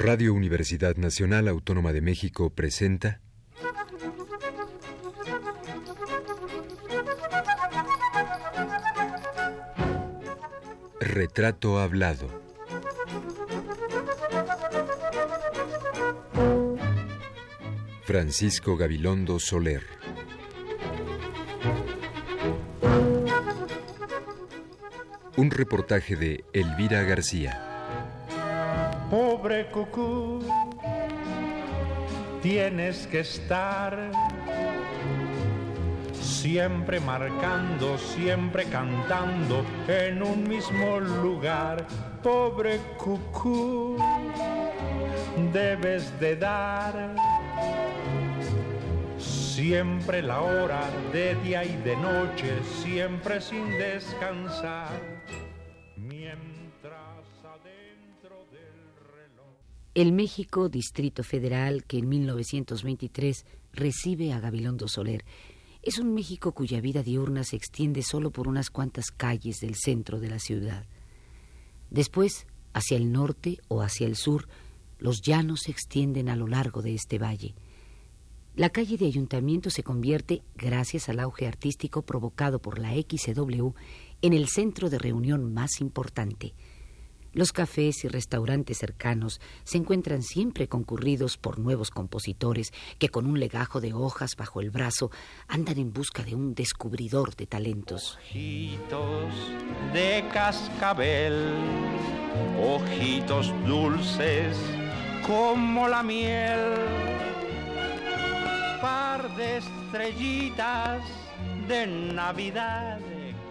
Radio Universidad Nacional Autónoma de México presenta Retrato Hablado. Francisco Gabilondo Soler. Un reportaje de Elvira García. Pobre cucú, tienes que estar siempre marcando, siempre cantando en un mismo lugar. Pobre cucú, debes de dar siempre la hora de día y de noche, siempre sin descansar. El México Distrito Federal, que en 1923 recibe a Gabilondo Soler, es un México cuya vida diurna se extiende solo por unas cuantas calles del centro de la ciudad. Después, hacia el norte o hacia el sur, los llanos se extienden a lo largo de este valle. La calle de ayuntamiento se convierte, gracias al auge artístico provocado por la XW, en el centro de reunión más importante. Los cafés y restaurantes cercanos se encuentran siempre concurridos por nuevos compositores que con un legajo de hojas bajo el brazo andan en busca de un descubridor de talentos. Ojitos de cascabel, ojitos dulces como la miel, par de estrellitas de Navidad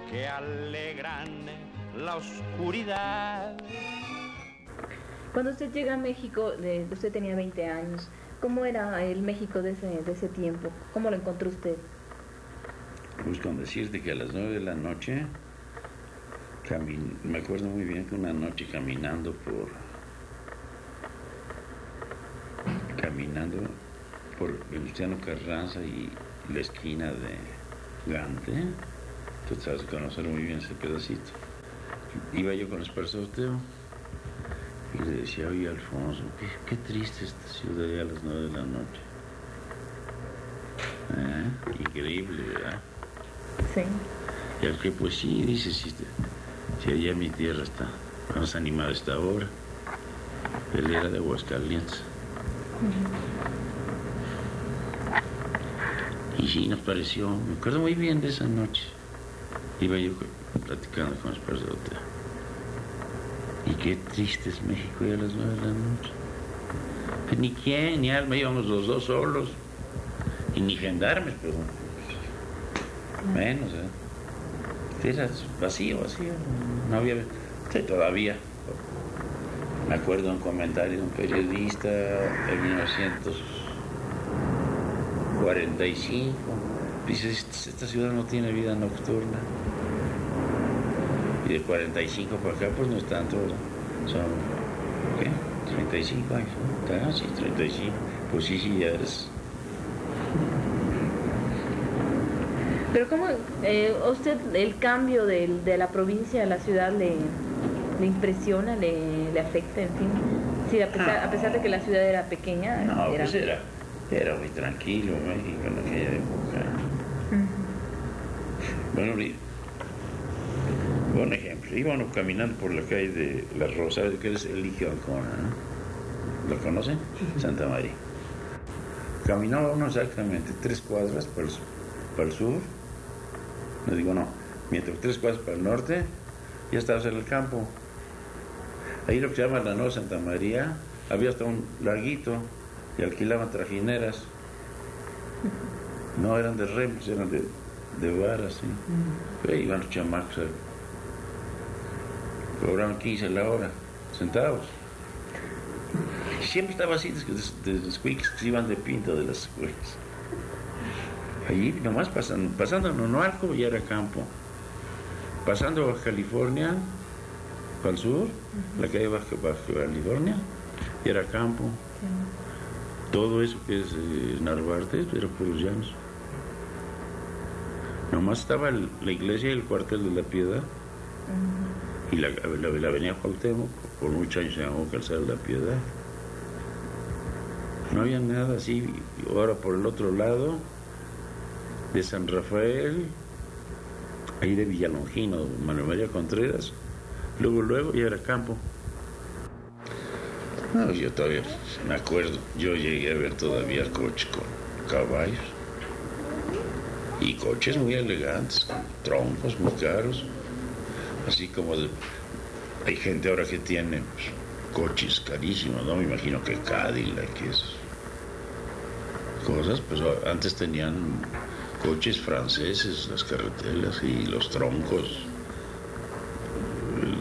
que alegran la oscuridad. Cuando usted llega a México, de- usted tenía 20 años, ¿cómo era el México de ese, de ese tiempo? ¿Cómo lo encontró usted? Pues con decirte que a las nueve de la noche, camin- me acuerdo muy bien que una noche caminando por, caminando por Venustiano Carranza y la esquina de Gante, tú sabes conocer muy bien ese pedacito. Iba yo con Esparzo Teo y le decía, oye Alfonso, qué, qué triste esta ciudad a las nueve de la noche. ¿Eh? Increíble, ¿verdad? Sí. Y al que pues sí, dice, si, si allá mi tierra está más animada esta ahora. Él era de Aguascalientes. Y sí, nos pareció, me acuerdo muy bien de esa noche. Iba yo platicando con los padres de hotel. Y qué triste es México ya a las nueve de la noche. Ni quién, ni alma, íbamos los dos solos. Y ni gendarmes, pero menos, ¿eh? Era vacío, vacío. No había. Sí, todavía. Me acuerdo un comentario de un periodista de 1945. Dice: "Esta ciudad no tiene vida nocturna. Y de 45 para acá, pues no es tanto, ¿verdad? Son, ¿qué? 35 años. ¿no? Sí, 35. Pues sí, sí, ya es. Pero ¿cómo eh, usted el cambio del- de, la provincia a la ciudad le, le impresiona, le, le afecta, en fin? Sí, a pesar, a pesar de que la ciudad era pequeña, No, era... pues era, era muy tranquilo México en aquella época. Bueno, mira, un ejemplo, íbamos caminando por la calle de La Rosa, que es el Ligio Ancona, ¿no? ¿Lo conocen? Santa María. Caminaba uno exactamente tres cuadras para el, su- para el sur, no digo no, mientras tres cuadras para el norte, ya estabas en el campo. Ahí lo que se llama la Nueva Santa María, había hasta un larguito y alquilaban trajineras. No eran de remos, eran de, de varas, ¿sí? Pero iban los chamacos, ¿eh? cobraban 15 la hora, centavos. Siempre estaba así, de, de, los que se iban de pinto de las escuelas. Allí nomás pasando, pasando Nonualco ya era campo. Pasando a California, para el sur, la calle Baja, Baja California, y era campo. Todo eso que es eh, Narvarte era por los llanos. Nomás estaba el- la iglesia y el cuartel de la Piedad. Y la, la, la avenida Cuauhtémoc, por muchos años se llamó Calzada de la Piedad. No había nada así. Ahora por el otro lado, de San Rafael, ahí de Villalongino, Manuel María Contreras, luego, luego, y era campo. No, yo todavía me acuerdo, yo llegué a ver todavía coches con caballos y coches muy elegantes, troncos muy caros, así como hay gente ahora que tiene pues, coches carísimos, ¿no? Me imagino que Cadillac, que es cosas, pues antes tenían coches franceses, las carreteras y los troncos,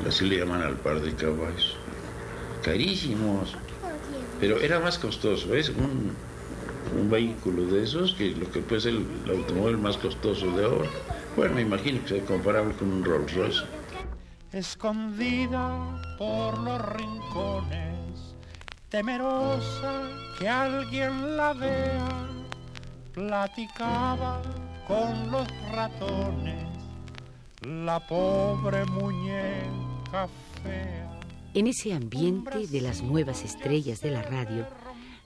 así le llaman al par de caballos, carísimos, pero era más costoso, ¿ves? Un, un vehículo de esos que lo que puede ser el, automóvil más costoso de ahora. Bueno, me imagino que sea comparable con un Rolls Royce. Escondida por los rincones, temerosa que alguien la vea, platicaba con los ratones, la pobre muñeca fea. En ese ambiente de las nuevas estrellas de la radio,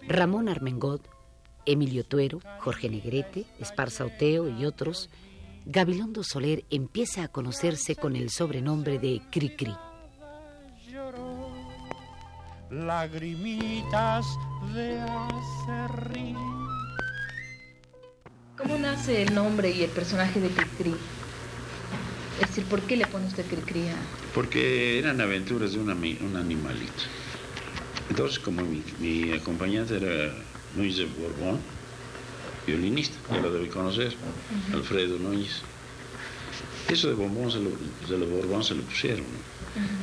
Ramón Armengot Emilio Tuero, Jorge Negrete, Esparza Oteo y otros, Gabilondo Soler empieza a conocerse con el sobrenombre de Cricri. Lagrimitas de ¿Cómo nace el nombre y el personaje de Cricri? Es decir, ¿por qué le pone usted Cricri a... Porque eran aventuras de un, un animalito. Entonces, como mi, mi acompañante era Núñez de Borbón, violinista, ya lo debe conocer, Alfredo Núñez. Eso de Borbón se lo, de Borbón se lo pusieron,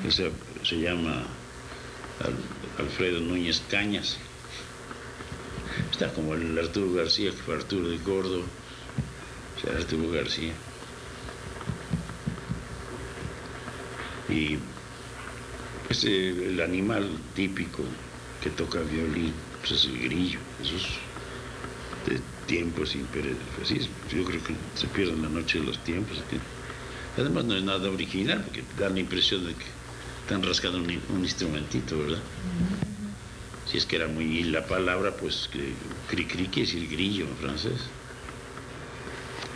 Ese se llama Alfredo Núñez Cañas. Está como el Arturo García, que fue Arturo de Gordo, o sea, Arturo García. Y es el animal típico que toca violín pues es el grillo, esos de tiempos imperiales. Pues yo creo que se pierden la noche de los tiempos. Además no es nada original, porque da la impresión de que están rascando un, instrumentito, ¿verdad? Si es que era muy la palabra, pues cri cri quiere decir grillo en francés.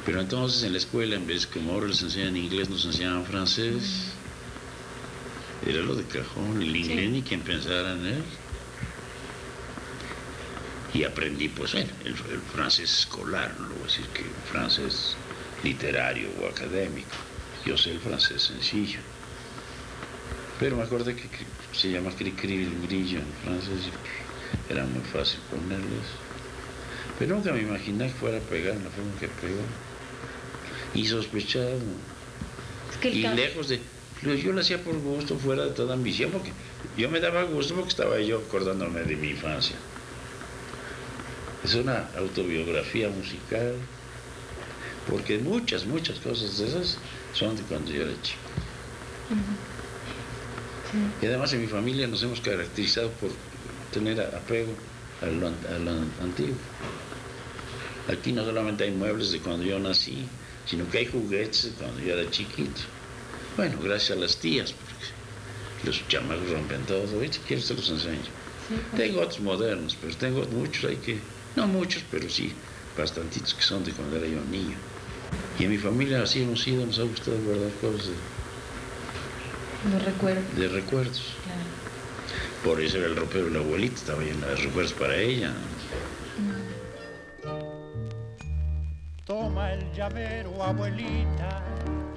Pero entonces en la escuela, en vez de como ahora les enseñan inglés, nos enseñaban francés. Era lo de cajón, el inglés ni quien pensara en él y aprendí pues el, francés escolar, no voy a decir que francés literario o académico, yo sé el francés sencillo. Pero me acordé que, se llama cri el grillo en francés, era muy fácil ponerles. Pero nunca me imaginé que fuera a pegar en la forma que pegó. Y sospechado. y lejos de... Yo lo hacía por gusto, fuera de toda ambición, porque yo me daba gusto porque estaba yo acordándome de mi infancia. Es una autobiografía musical, porque muchas, muchas cosas de esas son de cuando yo era chico. Y además en mi familia nos hemos caracterizado por tener apego a lo, antiguo. Aquí no solamente hay muebles de cuando yo nací, sino que hay juguetes de cuando yo era chiquito. Bueno, gracias a las tías, porque los chamacos rompen todo. Quieres te los enseño. Tengo otros modernos, pero tengo muchos hay que no muchos, pero sí, bastantitos que son de cuando era yo niño. Y en mi familia así hemos sido, nos ha gustado guardar cosas de, recuerdos. De recuerdos. Por eso era el ropero de la abuelita, estaba lleno de recuerdos para ella. Toma el llavero, abuelita,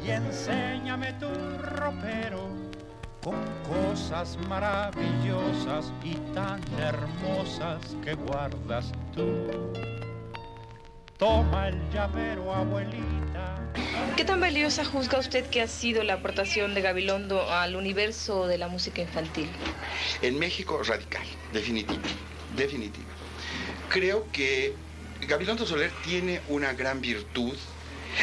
y enséñame tu ropero con cosas maravillosas y tan hermosas que guardas tú. Toma el llavero, abuelita. ¿Qué tan valiosa juzga usted que ha sido la aportación de Gabilondo al universo de la música infantil? En México, radical, definitivo, definitivo. Creo que Gabilondo Soler tiene una gran virtud.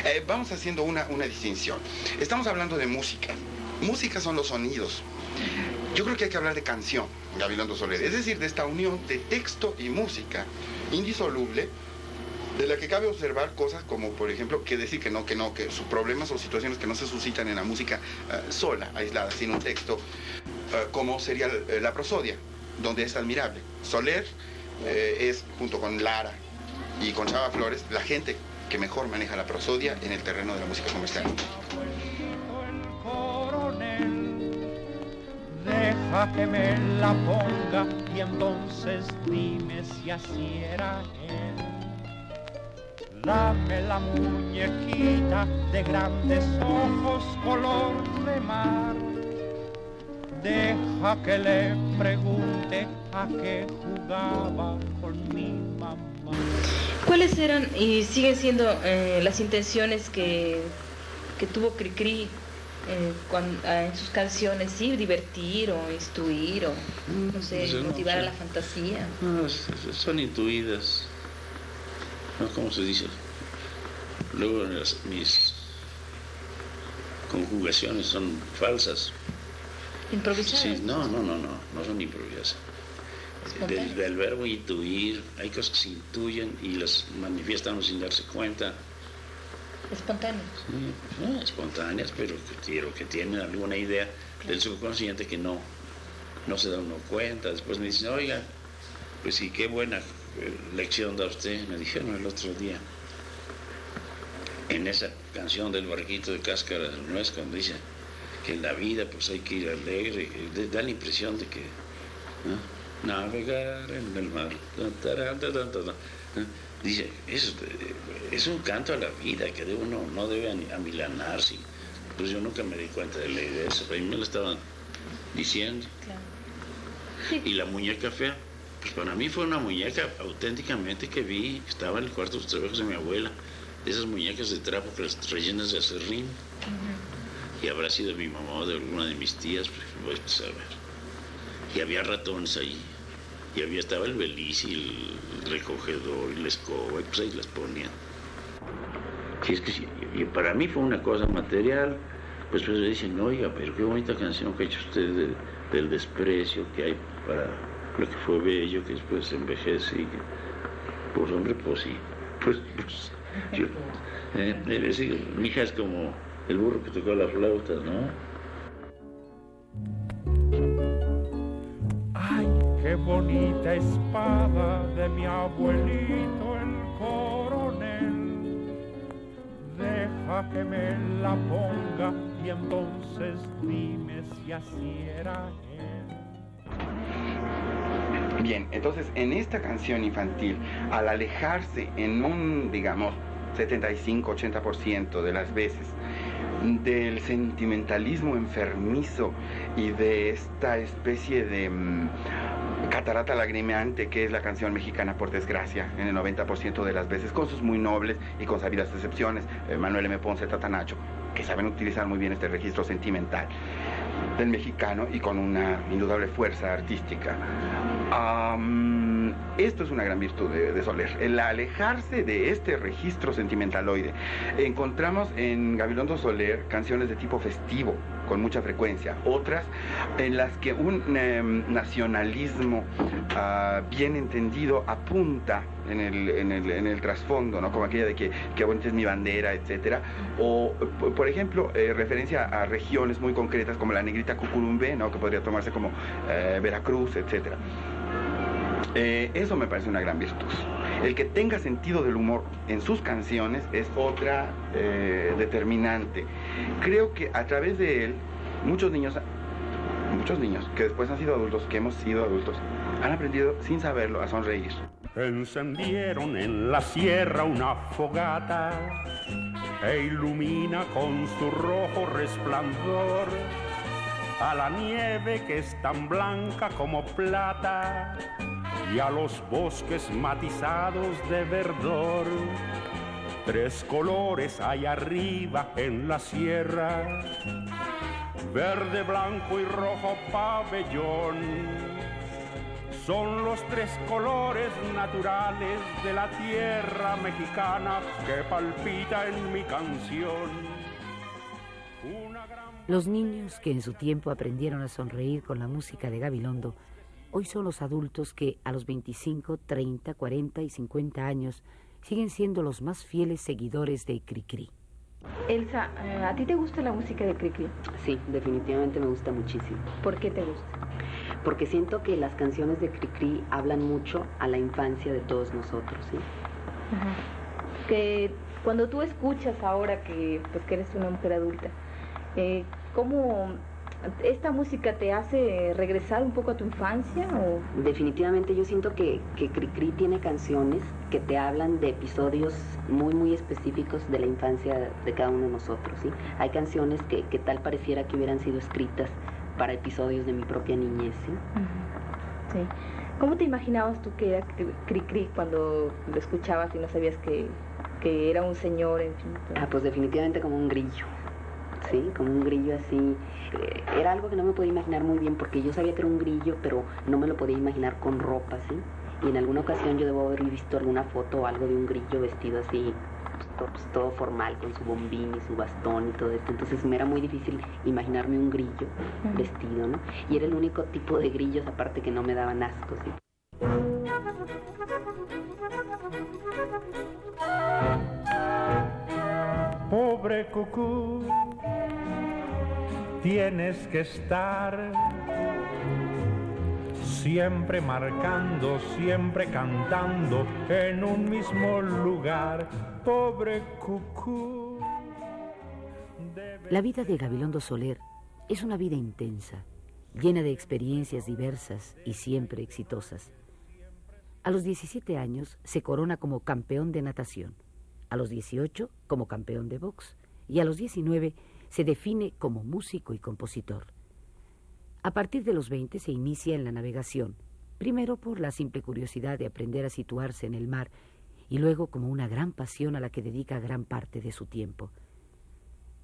Eh, vamos haciendo una, una distinción. Estamos hablando de música Música son los sonidos. Yo creo que hay que hablar de canción, Gabilondo Soler, es decir, de esta unión de texto y música indisoluble, de la que cabe observar cosas como, por ejemplo, que decir que no, que no, que sus problemas o situaciones que no se suscitan en la música eh, sola, aislada, sin un texto, eh, como sería eh, la prosodia, donde es admirable. Soler es, junto con Lara y con Chava Flores, la gente que mejor maneja la prosodia en el terreno de la música comercial. Deja que me la ponga y entonces dime si así era él. Dame la muñequita de grandes ojos color de mar. Deja que le pregunte a qué jugaba con mi mamá. ¿Cuáles eran y siguen siendo eh, las intenciones que, que tuvo Cricri eh, ah, en sus canciones? Sí, divertir o instruir o, no sé, motivar a la fantasía. No, son intuidas. ¿no? ¿Cómo se dice? Luego las- mis conjugaciones son falsas. Improvisar. Sí, no, no, no, no, no son improvisadas. Del, del verbo intuir, hay cosas que se intuyen y las manifestamos sin darse cuenta. Espontáneo. Sí, no, espontáneas, pero que, quiero que tienen alguna idea del subconsciente que no, no se da uno cuenta. Después me dicen, oiga, pues sí, qué buena eh, lección da usted, me dijeron el otro día. En esa canción del barquito de cáscara de nuez, cuando dice que en la vida pues hay que ir alegre, da la impresión de que ¿no? navegar en el mar. tan, tarán, tan, Dice, es, es un canto a la vida que de uno no debe amilanarse. Pues yo nunca me di cuenta de la idea esa, pero a mí me lo estaban diciendo. Claro. Y la muñeca fea, pues para mí fue una muñeca auténticamente que vi, estaba en el cuarto de los trabajos de mi abuela, de esas muñecas de trapo que las rellenas de acerrín. Y habrá sido mi mamá o de alguna de mis tías, pues voy a saber. Y había ratones ahí. Y había, estaba el beliz y el recogedor y la escoba, y pues ahí las ponían. Si es que sí, y para mí fue una cosa material, pues pues dicen, oiga, pero qué bonita canción que ha hecho usted de- del desprecio que hay para lo que fue bello, que después envejece y que, pues hombre, pues sí, pues, pues yo, eh, decir, mi hija es como el burro que tocó la flauta, ¿no? Qué bonita espada de mi abuelito el coronel. Deja que me la ponga y entonces dime si así era él. Bien, entonces en esta canción infantil, al alejarse en un, digamos, 75-80% de las veces del sentimentalismo enfermizo y de esta especie de mm, catarata lagrimeante que es la canción mexicana por desgracia en el 90% de las veces, con sus muy nobles y con sabidas excepciones, eh, Manuel M. Ponce, Tatanacho, que saben utilizar muy bien este registro sentimental del mexicano y con una indudable fuerza artística. Esto es una gran virtud de, de Soler, el alejarse de este registro sentimentaloide. Encontramos en Gabilondo Soler canciones de tipo festivo, con mucha frecuencia, otras en las que un em, nacionalismo ah, bien entendido apunta en el, en el, en el trasfondo, ¿no? como aquella de que, que bonita es mi bandera, etcétera, o por ejemplo, eh, referencia a regiones muy concretas como la negrita Cucurumbe, ¿no? que podría tomarse como eh, Veracruz, etcétera. Eh, eso me parece una gran virtud. El que tenga sentido del humor en sus canciones es otra eh, determinante. Creo que a través de él, muchos niños, muchos niños que después han sido adultos, que hemos sido adultos, han aprendido sin saberlo a sonreír. Encendieron en la sierra una fogata e ilumina con su rojo resplandor a la nieve que es tan blanca como plata y a los bosques matizados de verdor. Tres colores hay arriba en la sierra, verde, blanco y rojo pabellón son los tres colores naturales de la tierra mexicana que palpita en mi canción. Los niños que en su tiempo aprendieron a sonreír con la música de Gabilondo, hoy son los adultos que a los 25, 30, 40 y 50 años siguen siendo los más fieles seguidores de Cricri. Elsa, eh, ¿a ti te gusta la música de Cricri? Sí, definitivamente me gusta muchísimo. ¿Por qué te gusta? porque siento que las canciones de Cricri hablan mucho a la infancia de todos nosotros, ¿sí? Que cuando tú escuchas ahora que, pues, que eres una mujer adulta, eh, ¿cómo esta música te hace regresar un poco a tu infancia? O? Definitivamente yo siento que, que Cricri tiene canciones que te hablan de episodios muy, muy específicos de la infancia de cada uno de nosotros. ¿sí? Hay canciones que, que tal pareciera que hubieran sido escritas para episodios de mi propia niñez. ¿sí? sí. ¿Cómo te imaginabas tú que era Cricri cuando lo escuchabas y no sabías que, que era un señor? En fin, ah, pues definitivamente como un grillo. Sí, como un grillo así. Eh, era algo que no me podía imaginar muy bien porque yo sabía que era un grillo, pero no me lo podía imaginar con ropa, ¿sí? Y en alguna ocasión yo debo haber visto alguna foto o algo de un grillo vestido así, pues, pues, todo, formal, con su bombín y su bastón y todo esto. Entonces me era muy difícil imaginarme un grillo vestido, ¿no? Y era el único tipo de grillos aparte que no me daban asco, ¿sí? Pobre cucú, tienes que estar siempre marcando, siempre cantando en un mismo lugar. Pobre cucú. La vida de Gabilondo Soler es una vida intensa, llena de experiencias diversas y siempre exitosas. A los 17 años se corona como campeón de natación, a los 18 como campeón de box y a los 19 se define como músico y compositor. A partir de los 20 se inicia en la navegación, primero por la simple curiosidad de aprender a situarse en el mar y luego como una gran pasión a la que dedica gran parte de su tiempo.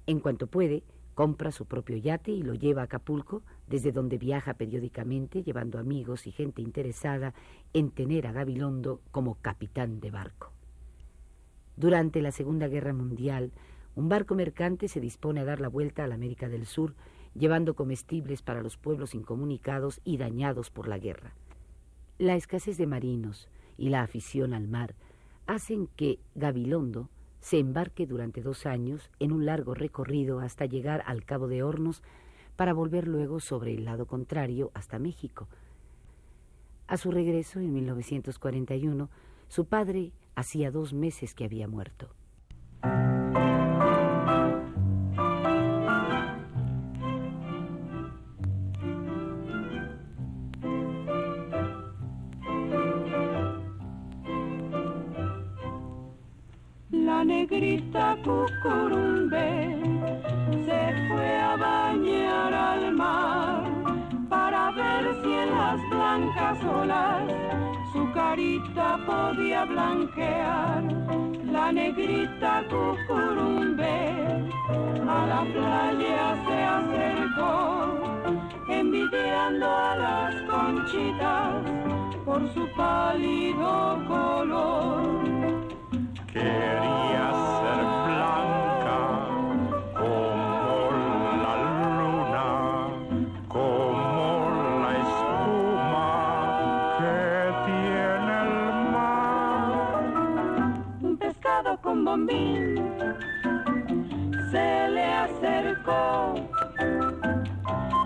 En cuanto puede, compra su propio yate y lo lleva a Acapulco, desde donde viaja periódicamente llevando amigos y gente interesada en tener a Gabilondo como capitán de barco. Durante la Segunda Guerra Mundial, un barco mercante se dispone a dar la vuelta a la América del Sur llevando comestibles para los pueblos incomunicados y dañados por la guerra. La escasez de marinos y la afición al mar hacen que Gabilondo se embarque durante dos años en un largo recorrido hasta llegar al Cabo de Hornos para volver luego sobre el lado contrario hasta México. A su regreso en 1941, su padre hacía dos meses que había muerto. Blanquear. La negrita cucurumbe a la playa se acercó, envidiando a las conchitas por su pálido color quería ser se le acercó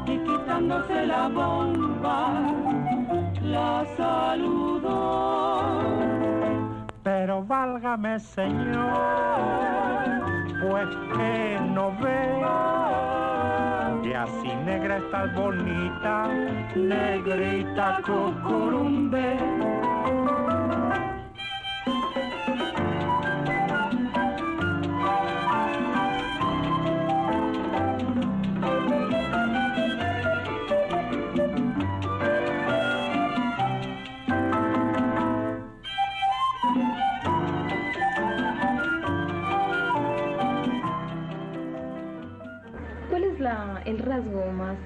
y quitándose la bomba la saludó. Pero válgame Señor, pues que no ve. Que así negra estás bonita, negrita cucurumbe.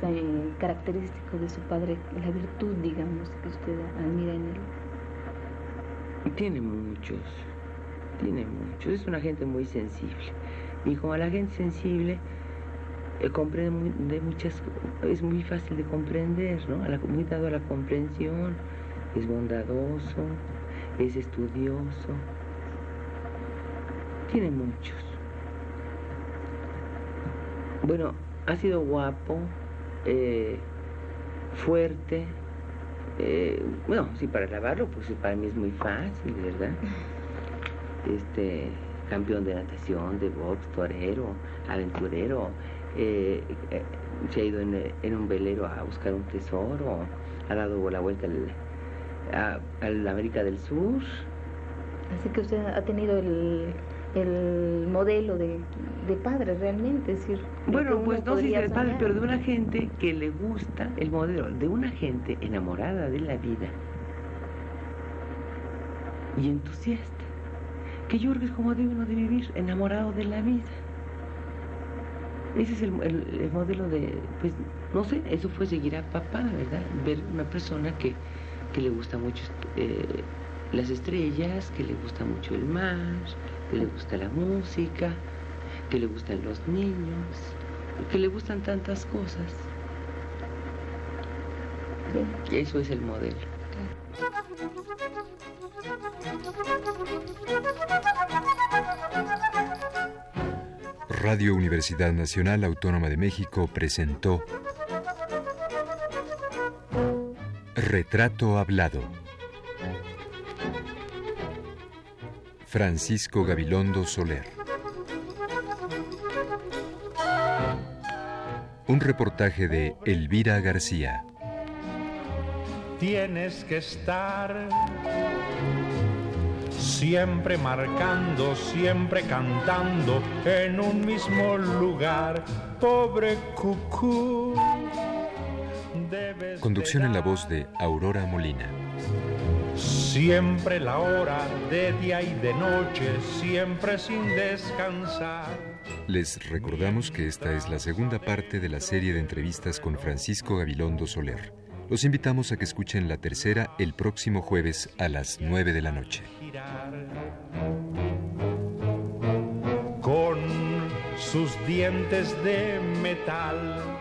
Eh, característico de su padre, la virtud, digamos, que usted admira en él? Tiene muchos, tiene muchos. Es una gente muy sensible. Y como a la gente sensible, eh, comprende de muchas, es muy fácil de comprender, ¿no? A la, muy dado a la comprensión, es bondadoso, es estudioso. Tiene muchos. Bueno, ha sido guapo, eh, fuerte. Eh, bueno, sí, para lavarlo, pues para mí es muy fácil, ¿verdad? Este, campeón de natación, de box, torero, aventurero. Eh, eh, se ha ido en, un velero a buscar un tesoro, ha dado la vuelta al, a, la América del Sur. Así que usted ha tenido el, el modelo de, de padre realmente, es decir, bueno, pues no sé si de padre, pero de una gente que le gusta el modelo, de una gente enamorada de la vida y entusiasta, que yo creo que es como debe uno de vivir, enamorado de la vida. Ese es el, modelo de, pues, no sé, eso fue seguir a papá, ¿verdad? Ver una persona que, que le gusta mucho eh, las estrellas, que le gusta mucho el mar, que le gusta la música, que le gustan los niños, que le gustan tantas cosas. Eso es el modelo. Radio Universidad Nacional Autónoma de México presentó Retrato Hablado. Francisco Gabilondo Soler. Un reportaje de Elvira García. Tienes que estar siempre marcando, siempre cantando en un mismo lugar, pobre cucú. Conducción en la voz de Aurora Molina. Siempre la hora de día y de noche, siempre sin descansar. Les recordamos que esta es la segunda parte de la serie de entrevistas con Francisco Gabilondo Soler. Los invitamos a que escuchen la tercera el próximo jueves a las 9 de la noche. Con sus dientes de metal